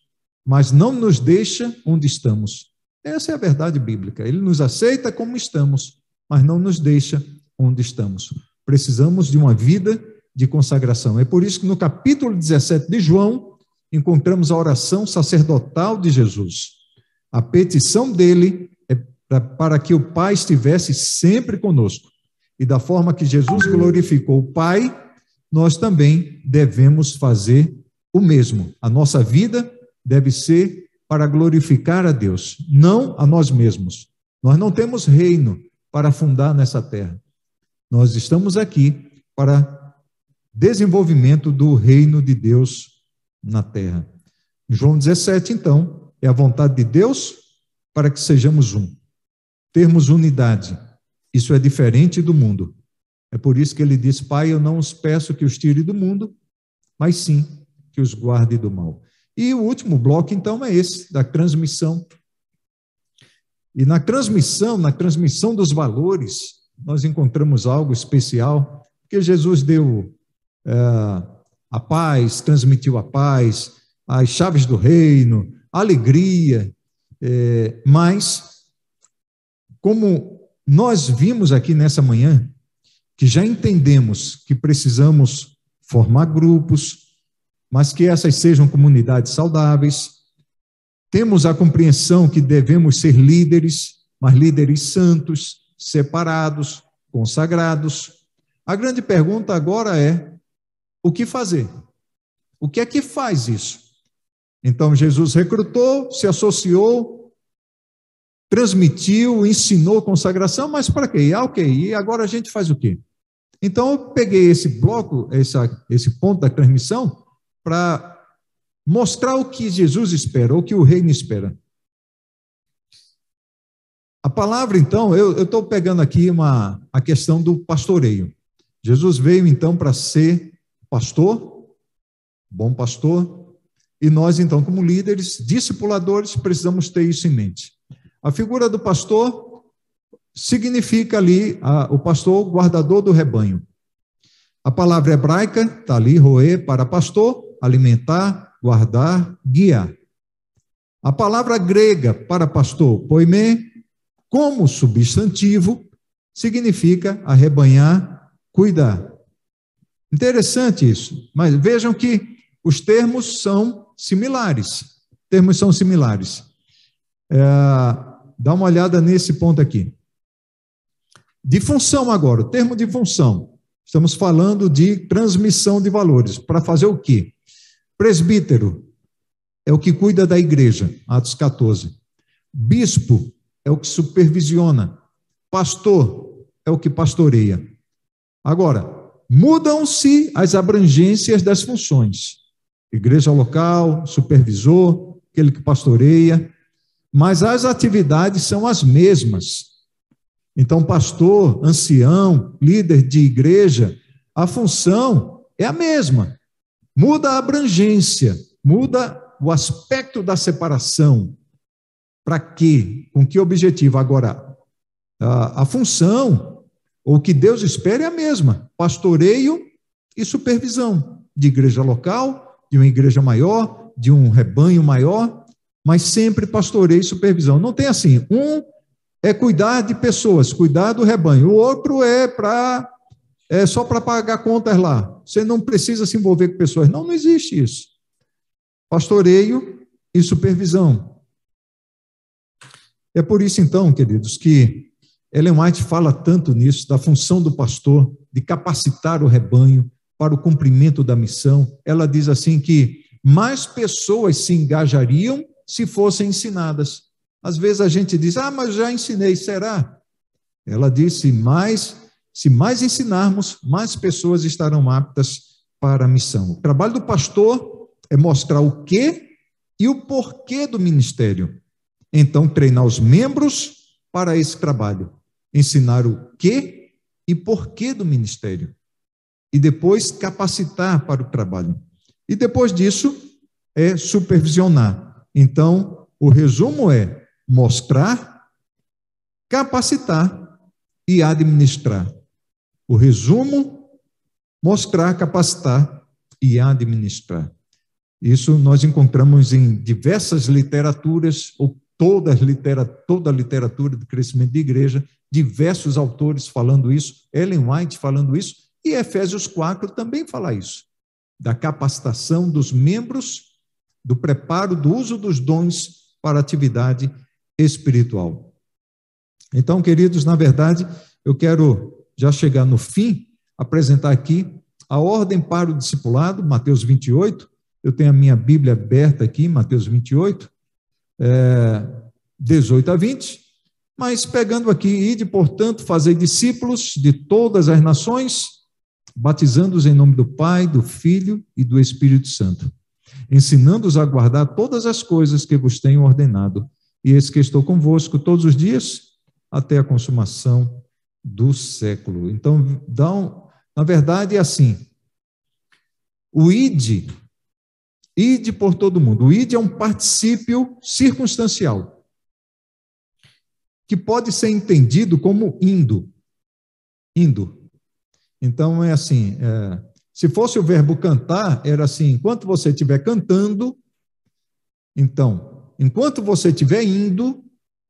mas não nos deixa onde estamos. Essa é a verdade bíblica. Ele nos aceita como estamos, mas não nos deixa onde estamos. Precisamos de uma vida de consagração. É por isso que no capítulo 17 de João, encontramos a oração sacerdotal de Jesus. A petição dele é para que o Pai estivesse sempre conosco. E da forma que Jesus glorificou o Pai, nós também devemos fazer o mesmo. A nossa vida deve ser para glorificar a Deus, não a nós mesmos. Nós não temos reino para fundar nessa terra. Nós estamos aqui para desenvolvimento do reino de Deus na terra. João 17, então, é a vontade de Deus para que sejamos um, termos unidade isso é diferente do mundo. É por isso que ele diz: Pai, eu não os peço que os tire do mundo, mas sim que os guarde do mal. E o último bloco, então, é esse, da transmissão. E na transmissão, na transmissão dos valores, nós encontramos algo especial, que Jesus deu é, a paz, transmitiu a paz, as chaves do reino, a alegria, é, mas, como nós vimos aqui nessa manhã, que já entendemos que precisamos formar grupos, mas que essas sejam comunidades saudáveis. Temos a compreensão que devemos ser líderes, mas líderes santos, separados, consagrados. A grande pergunta agora é: o que fazer? O que é que faz isso? Então Jesus recrutou, se associou, transmitiu, ensinou consagração, mas para quê? Ah, ok, e agora a gente faz o quê? Então eu peguei esse bloco, essa, esse ponto da transmissão, para mostrar o que Jesus espera, o que o reino espera. A palavra, então, eu estou pegando aqui uma, a questão do pastoreio. Jesus veio, então, para ser pastor, bom pastor, e nós, então, como líderes, discipuladores, precisamos ter isso em mente. A figura do pastor significa ali a, o pastor guardador do rebanho. A palavra hebraica está ali, roê, para pastor, alimentar, guardar, guiar. A palavra grega para pastor, poimê, como substantivo, significa arrebanhar, cuidar. Interessante isso, mas vejam que os termos são similares. Termos são similares. É, dá uma olhada nesse ponto aqui. De função agora, o termo de função. Estamos falando de transmissão de valores. Para fazer o quê? Presbítero é o que cuida da igreja, Atos 14. Bispo é o que supervisiona. Pastor é o que pastoreia. Agora, mudam-se as abrangências das funções. Igreja local, supervisor, aquele que pastoreia, mas as atividades são as mesmas. Então, pastor, ancião, líder de igreja, a função é a mesma. Muda a abrangência, muda o aspecto da separação. Para quê? Com que objetivo? Agora, a, a função, ou o que Deus espera é a mesma: pastoreio e supervisão de igreja local, de uma igreja maior, de um rebanho maior, mas sempre pastoreio e supervisão. Não tem assim, um é cuidar de pessoas, cuidar do rebanho, o outro é para é só para pagar contas lá. Você não precisa se envolver com pessoas. Não, não existe isso. Pastoreio e supervisão. É por isso, então, queridos, que Ellen White fala tanto nisso, da função do pastor, de capacitar o rebanho para o cumprimento da missão. Ela diz assim que mais pessoas se engajariam se fossem ensinadas. Às vezes a gente diz, ah, mas já ensinei, será? Ela disse, mais se mais ensinarmos, mais pessoas estarão aptas para a missão. O trabalho do pastor é mostrar o que e o porquê do ministério. Então, treinar os membros para esse trabalho. Ensinar o que e porquê do ministério. E depois capacitar para o trabalho. E depois disso, é supervisionar. Então, o resumo é mostrar, capacitar e administrar. O resumo, mostrar, capacitar e administrar. Isso nós encontramos em diversas literaturas, ou toda, litera, toda a literatura de crescimento de igreja, diversos autores falando isso, Ellen White falando isso, e Efésios 4 também fala isso, da capacitação dos membros, do preparo, do uso dos dons para atividade espiritual. Então, queridos, na verdade, eu quero já chegar no fim, apresentar aqui a ordem para o discipulado, Mateus 28. Eu tenho a minha Bíblia aberta aqui, Mateus 28, é, 18 a 20. Mas pegando aqui, ide, portanto, fazer discípulos de todas as nações, batizando-os em nome do Pai, do Filho e do Espírito Santo, ensinando-os a guardar todas as coisas que vos tenho ordenado. E eis que estou convosco todos os dias, até a consumação do século. Então, dá um, na verdade, é assim: o id ide por todo mundo. O ide é um particípio circunstancial, que pode ser entendido como indo. Indo. Então, é assim: é, se fosse o verbo cantar, era assim: enquanto você estiver cantando, então, enquanto você estiver indo,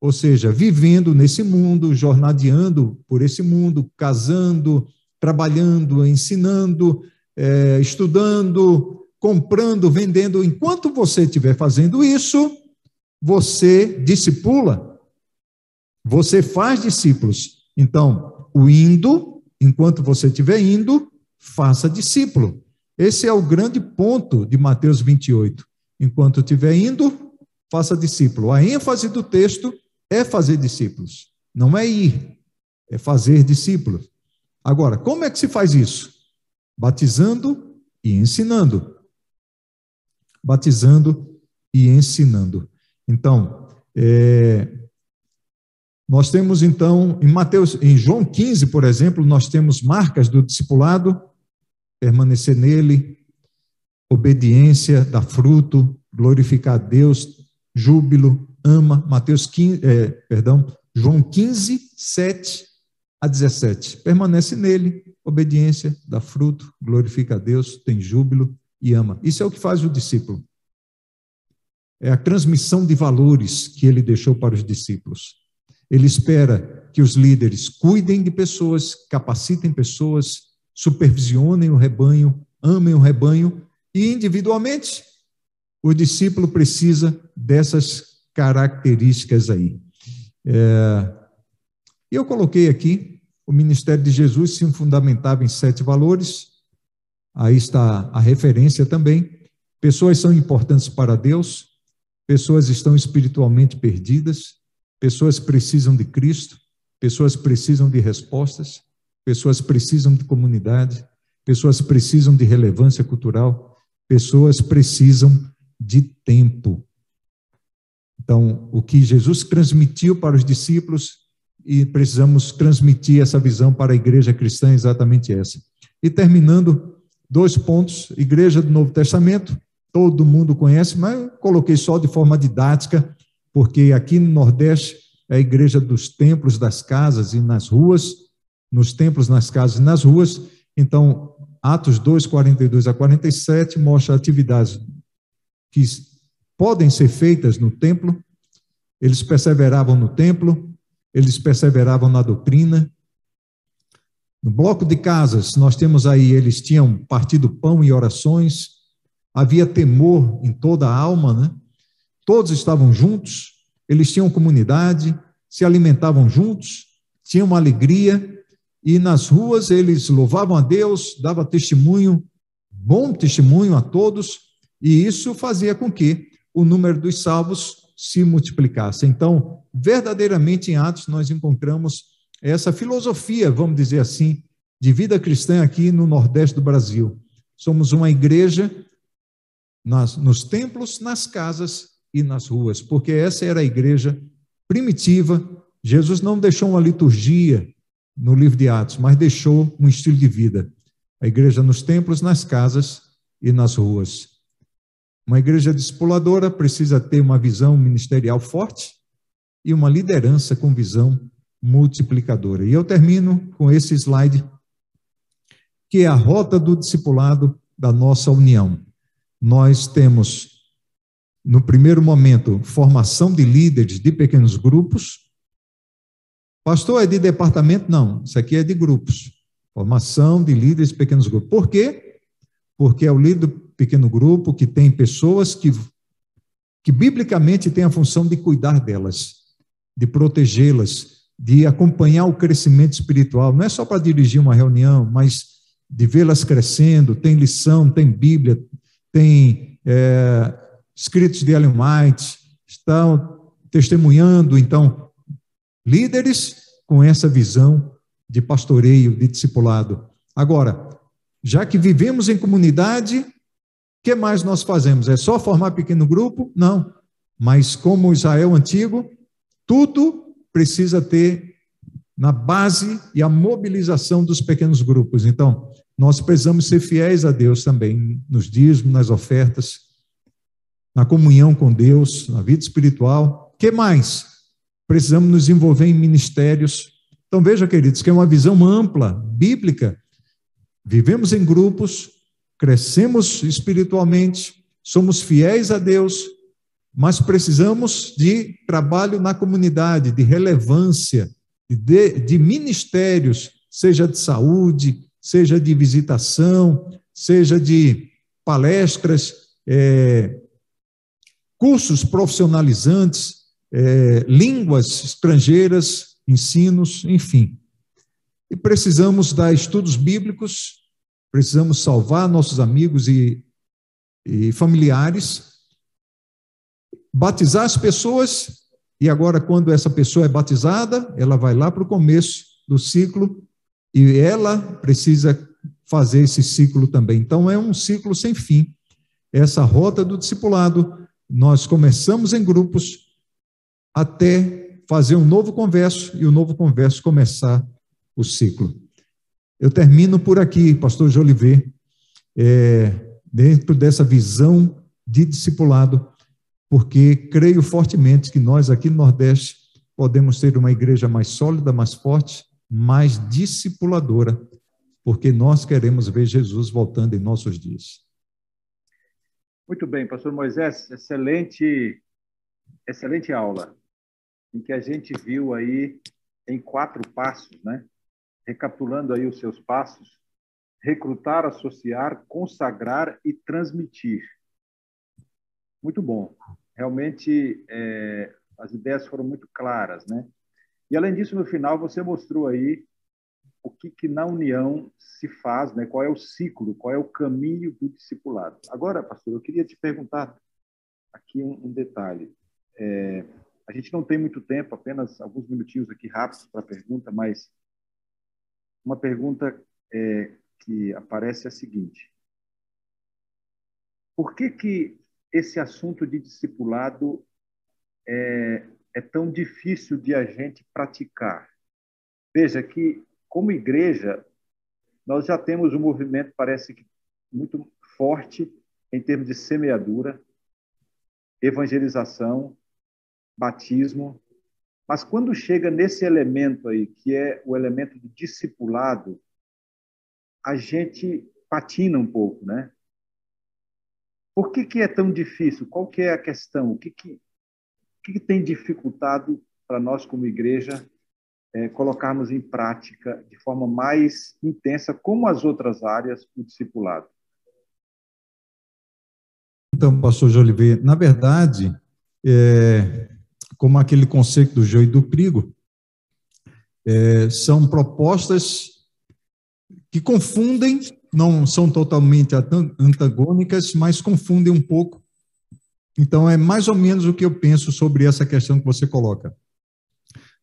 ou seja, vivendo nesse mundo, jornadeando por esse mundo, casando, trabalhando, ensinando, é, estudando, comprando, vendendo, enquanto você estiver fazendo isso, você discipula, você faz discípulos. Então, o indo, enquanto você estiver indo, faça discípulo. Esse é o grande ponto de Mateus 28. Enquanto estiver indo, faça discípulo. A ênfase do texto é fazer discípulos, não é ir, é fazer discípulos. Agora, como é que se faz isso? Batizando e ensinando. Batizando e ensinando. Então, é, nós temos então, em Mateus, em João 15, por exemplo, nós temos marcas do discipulado, permanecer nele, obediência, dar fruto, glorificar a Deus, júbilo, ama, Mateus 15, é, perdão, João 15, 7 a 17. Permanece nele, obediência, dá fruto, glorifica a Deus, tem júbilo e ama. Isso é o que faz o discípulo. É a transmissão de valores que ele deixou para os discípulos. Ele espera que os líderes cuidem de pessoas, capacitem pessoas, supervisionem o rebanho, amem o rebanho e individualmente o discípulo precisa dessas características aí. É, eu coloquei aqui, o ministério de Jesus se fundamentava em sete valores, aí está a referência também. Pessoas são importantes para Deus, pessoas estão espiritualmente perdidas, pessoas precisam de Cristo, pessoas precisam de respostas, pessoas precisam de comunidade, pessoas precisam de relevância cultural, pessoas precisam de tempo. Então, o que Jesus transmitiu para os discípulos e precisamos transmitir essa visão para a igreja cristã, exatamente essa. E terminando, dois pontos: Igreja do Novo Testamento, todo mundo conhece, mas eu coloquei só de forma didática, porque aqui no Nordeste é a igreja dos templos, das casas e nas ruas, nos templos, nas casas e nas ruas. Então, Atos 2, 42 a 47 mostra atividades que podem ser feitas no templo, eles perseveravam no templo, eles perseveravam na doutrina. No bloco de casas, nós temos aí, eles tinham partido pão e orações, havia temor em toda a alma, né? Todos estavam juntos, eles tinham comunidade, se alimentavam juntos, tinham uma alegria, e nas ruas eles louvavam a Deus, dava testemunho, bom testemunho a todos, e isso fazia com que o número dos salvos se multiplicasse. Então, verdadeiramente em Atos nós encontramos essa filosofia, vamos dizer assim, de vida cristã aqui no Nordeste do Brasil. Somos uma igreja nas, nos templos, nas casas e nas ruas, porque essa era a igreja primitiva. Jesus não deixou uma liturgia no livro de Atos, mas deixou um estilo de vida. A igreja nos templos, nas casas e nas ruas. Uma igreja discipuladora precisa ter uma visão ministerial forte e uma liderança com visão multiplicadora. E eu termino com esse slide, que é a rota do discipulado da nossa união. Nós temos, no primeiro momento, formação de líderes de pequenos grupos. Pastor, é de departamento? Não, isso aqui é de grupos. Formação de líderes de pequenos grupos. Por quê? Porque é o líder pequeno grupo que tem pessoas que, que biblicamente têm a função de cuidar delas, de protegê-las, de acompanhar o crescimento espiritual. Não é só para dirigir uma reunião, mas de vê-las crescendo. Tem lição, tem Bíblia, tem é, escritos de Ellen White, estão testemunhando. Então, líderes com essa visão de pastoreio, de discipulado. Agora, já que vivemos em comunidade, que mais nós fazemos? É só formar pequeno grupo? Não. Mas como Israel antigo, tudo precisa ter na base e a mobilização dos pequenos grupos. Então, nós precisamos ser fiéis a Deus também, nos dízimos, nas ofertas, na comunhão com Deus, na vida espiritual. que mais? Precisamos nos envolver em ministérios. Então veja, queridos, que é uma visão ampla, bíblica. Vivemos em grupos, crescemos espiritualmente, somos fiéis a Deus, mas precisamos de trabalho na comunidade, de relevância, de, de ministérios, seja de saúde, seja de visitação, seja de palestras, é, cursos profissionalizantes, é, línguas estrangeiras, ensinos, enfim. E precisamos dar estudos bíblicos, precisamos salvar nossos amigos e, e familiares, batizar as pessoas, e agora, quando essa pessoa é batizada, ela vai lá para o começo do ciclo e ela precisa fazer esse ciclo também. Então, é um ciclo sem fim. Essa rota do discipulado, nós começamos em grupos até fazer um novo converso e o novo converso começar o ciclo. Eu termino por aqui, pastor Jolivet, é, dentro dessa visão de discipulado, porque creio fortemente que nós aqui no Nordeste podemos ter uma igreja mais sólida, mais forte, mais discipuladora, porque nós queremos ver Jesus voltando em nossos dias. Muito bem, pastor Moisés, excelente, excelente aula, em que a gente viu aí em quatro passos, né? Recapitulando aí os seus passos, recrutar, associar, consagrar e transmitir. Muito bom. Realmente, é, as ideias foram muito claras, né? E, além disso, no final, você mostrou aí o que, que na união se faz, né? qual é o ciclo, qual é o caminho do discipulado. Agora, pastor, eu queria te perguntar aqui um, um detalhe. É, a gente não tem muito tempo, apenas alguns minutinhos aqui rápidos para a pergunta, mas uma pergunta é, que aparece é a seguinte: por que que esse assunto de discipulado é, é tão difícil de a gente praticar? Veja que, como igreja, nós já temos um movimento, parece que muito forte em termos de semeadura, evangelização, batismo, mas quando chega nesse elemento aí, que é o elemento do discipulado, a gente patina um pouco, né? Por que, que é tão difícil? Qual que é a questão? O que, que, o que tem dificultado para nós, como igreja, é, colocarmos em prática de forma mais intensa, como as outras áreas, o discipulado? Então, pastor Jolivet, na verdade, é, como aquele conceito do joio e do trigo, é, são propostas que confundem, não são totalmente antagônicas, mas confundem um pouco então, é mais ou menos o que eu penso sobre essa questão que você coloca.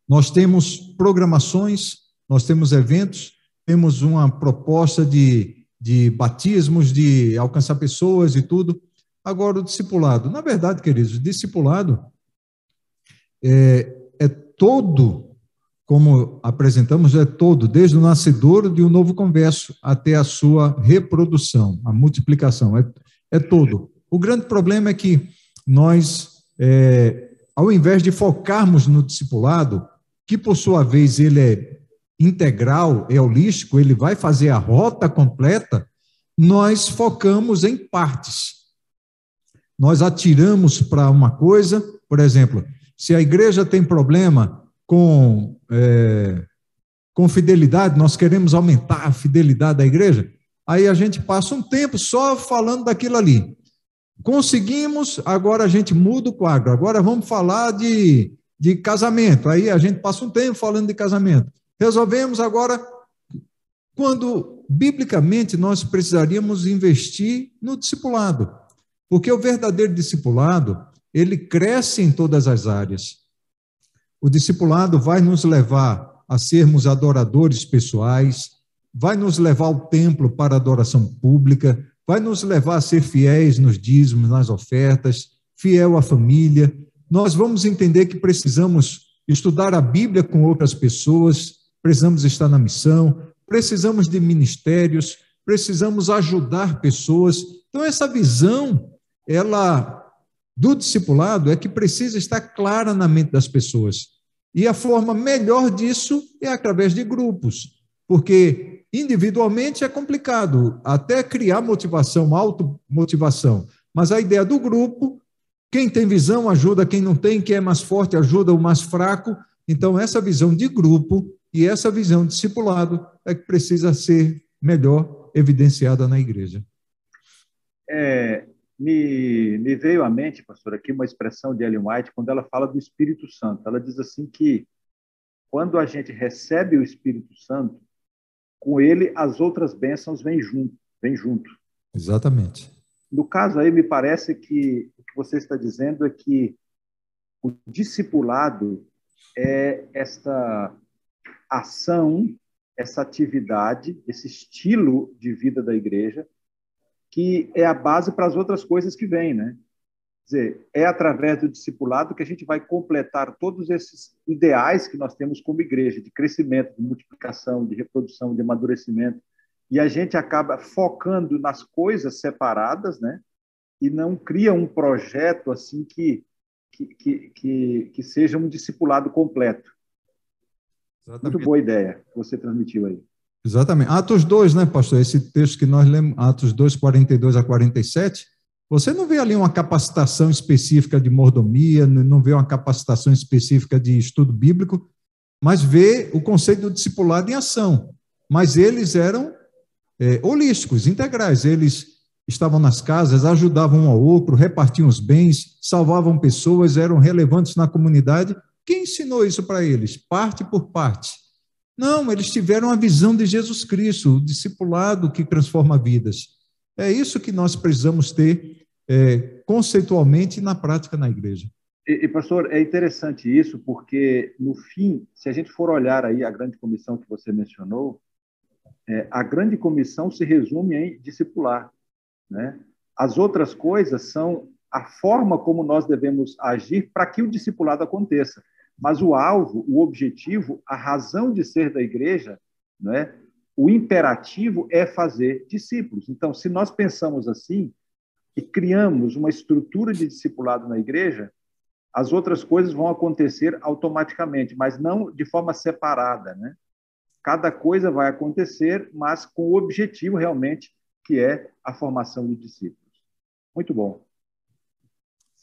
Nós temos programações, nós temos eventos, temos uma proposta de, de batismos, de alcançar pessoas e tudo. Agora, o discipulado. Na verdade, queridos, discipulado é, é todo, como apresentamos, é todo, desde o nascedor de um novo converso até a sua reprodução, a multiplicação, é, é todo. O grande problema é que nós, é, ao invés de focarmos no discipulado, que por sua vez ele é integral, é holístico, ele vai fazer a rota completa, nós focamos em partes. Nós atiramos para uma coisa, por exemplo, se a igreja tem problema com, é, com fidelidade, nós queremos aumentar a fidelidade da igreja, aí a gente passa um tempo só falando daquilo ali. Conseguimos, agora a gente muda o quadro. Agora vamos falar de, de casamento. Aí a gente passa um tempo falando de casamento. Resolvemos agora, quando biblicamente nós precisaríamos investir no discipulado. Porque o verdadeiro discipulado, ele cresce em todas as áreas. O discipulado vai nos levar a sermos adoradores pessoais, vai nos levar ao templo para adoração pública, vai nos levar a ser fiéis nos dízimos, nas ofertas, fiel à família. Nós vamos entender que precisamos estudar a Bíblia com outras pessoas, precisamos estar na missão, precisamos de ministérios, precisamos ajudar pessoas. Então essa visão, ela do discipulado é que precisa estar clara na mente das pessoas. E a forma melhor disso é através de grupos, porque individualmente é complicado, até criar motivação, automotivação. Mas a ideia do grupo, quem tem visão ajuda quem não tem, quem é mais forte ajuda o mais fraco. Então, essa visão de grupo e essa visão de discipulado é que precisa ser melhor evidenciada na igreja. É, me, me veio à mente, pastor, aqui uma expressão de Ellen White, quando ela fala do Espírito Santo. Ela diz assim que quando a gente recebe o Espírito Santo, com ele as outras bênçãos vêm junto, vêm junto. Exatamente. No caso aí, me parece que o que você está dizendo é que o discipulado é esta ação, essa atividade, esse estilo de vida da igreja que é a base para as outras coisas que vêm, né? Quer dizer, é através do discipulado que a gente vai completar todos esses ideais que nós temos como igreja, de crescimento, de multiplicação, de reprodução, de amadurecimento. E a gente acaba focando nas coisas separadas, né? E não cria um projeto assim que, que, que, que, que seja um discipulado completo. Exatamente. Muito boa ideia que você transmitiu aí. Exatamente. Atos 2, né, pastor? Esse texto que nós lemos, Atos 2, 42 a 47, você não vê ali uma capacitação específica de mordomia, não vê uma capacitação específica de estudo bíblico, mas vê o conceito do discipulado em ação. Mas eles eram é, holísticos, integrais. Eles estavam nas casas, ajudavam um ao outro, repartiam os bens, salvavam pessoas, eram relevantes na comunidade. Quem ensinou isso para eles? Parte por parte. Não, eles tiveram a visão de Jesus Cristo, o discipulado que transforma vidas. É isso que nós precisamos ter é, conceitualmente e na prática na igreja. E, e, pastor, é interessante isso, porque, no fim, se a gente for olhar aí a grande comissão que você mencionou, é, a grande comissão se resume em discipular. Né? As outras coisas são a forma como nós devemos agir para que o discipulado aconteça. Mas o alvo, o objetivo, a razão de ser da igreja, é? o imperativo é fazer discípulos. Então, se nós pensamos assim e criamos uma estrutura de discipulado na igreja, as outras coisas vão acontecer automaticamente, mas não de forma separada, né? Cada coisa vai acontecer, mas com o objetivo realmente que é a formação de discípulos. Muito bom.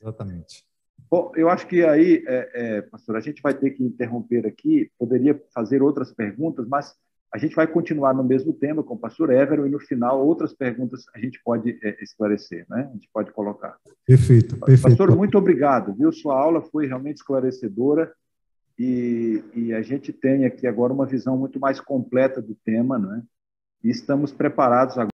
Exatamente. Bom, eu acho que aí, é, é, pastor, a gente vai ter que interromper aqui. Poderia fazer outras perguntas, mas a gente vai continuar no mesmo tema com o pastor Évero e no final outras perguntas a gente pode é, esclarecer, né? A gente pode colocar. Perfeito, perfeito. Pastor, muito obrigado, viu? Sua aula foi realmente esclarecedora e, e a gente tem aqui agora uma visão muito mais completa do tema, né? E estamos preparados agora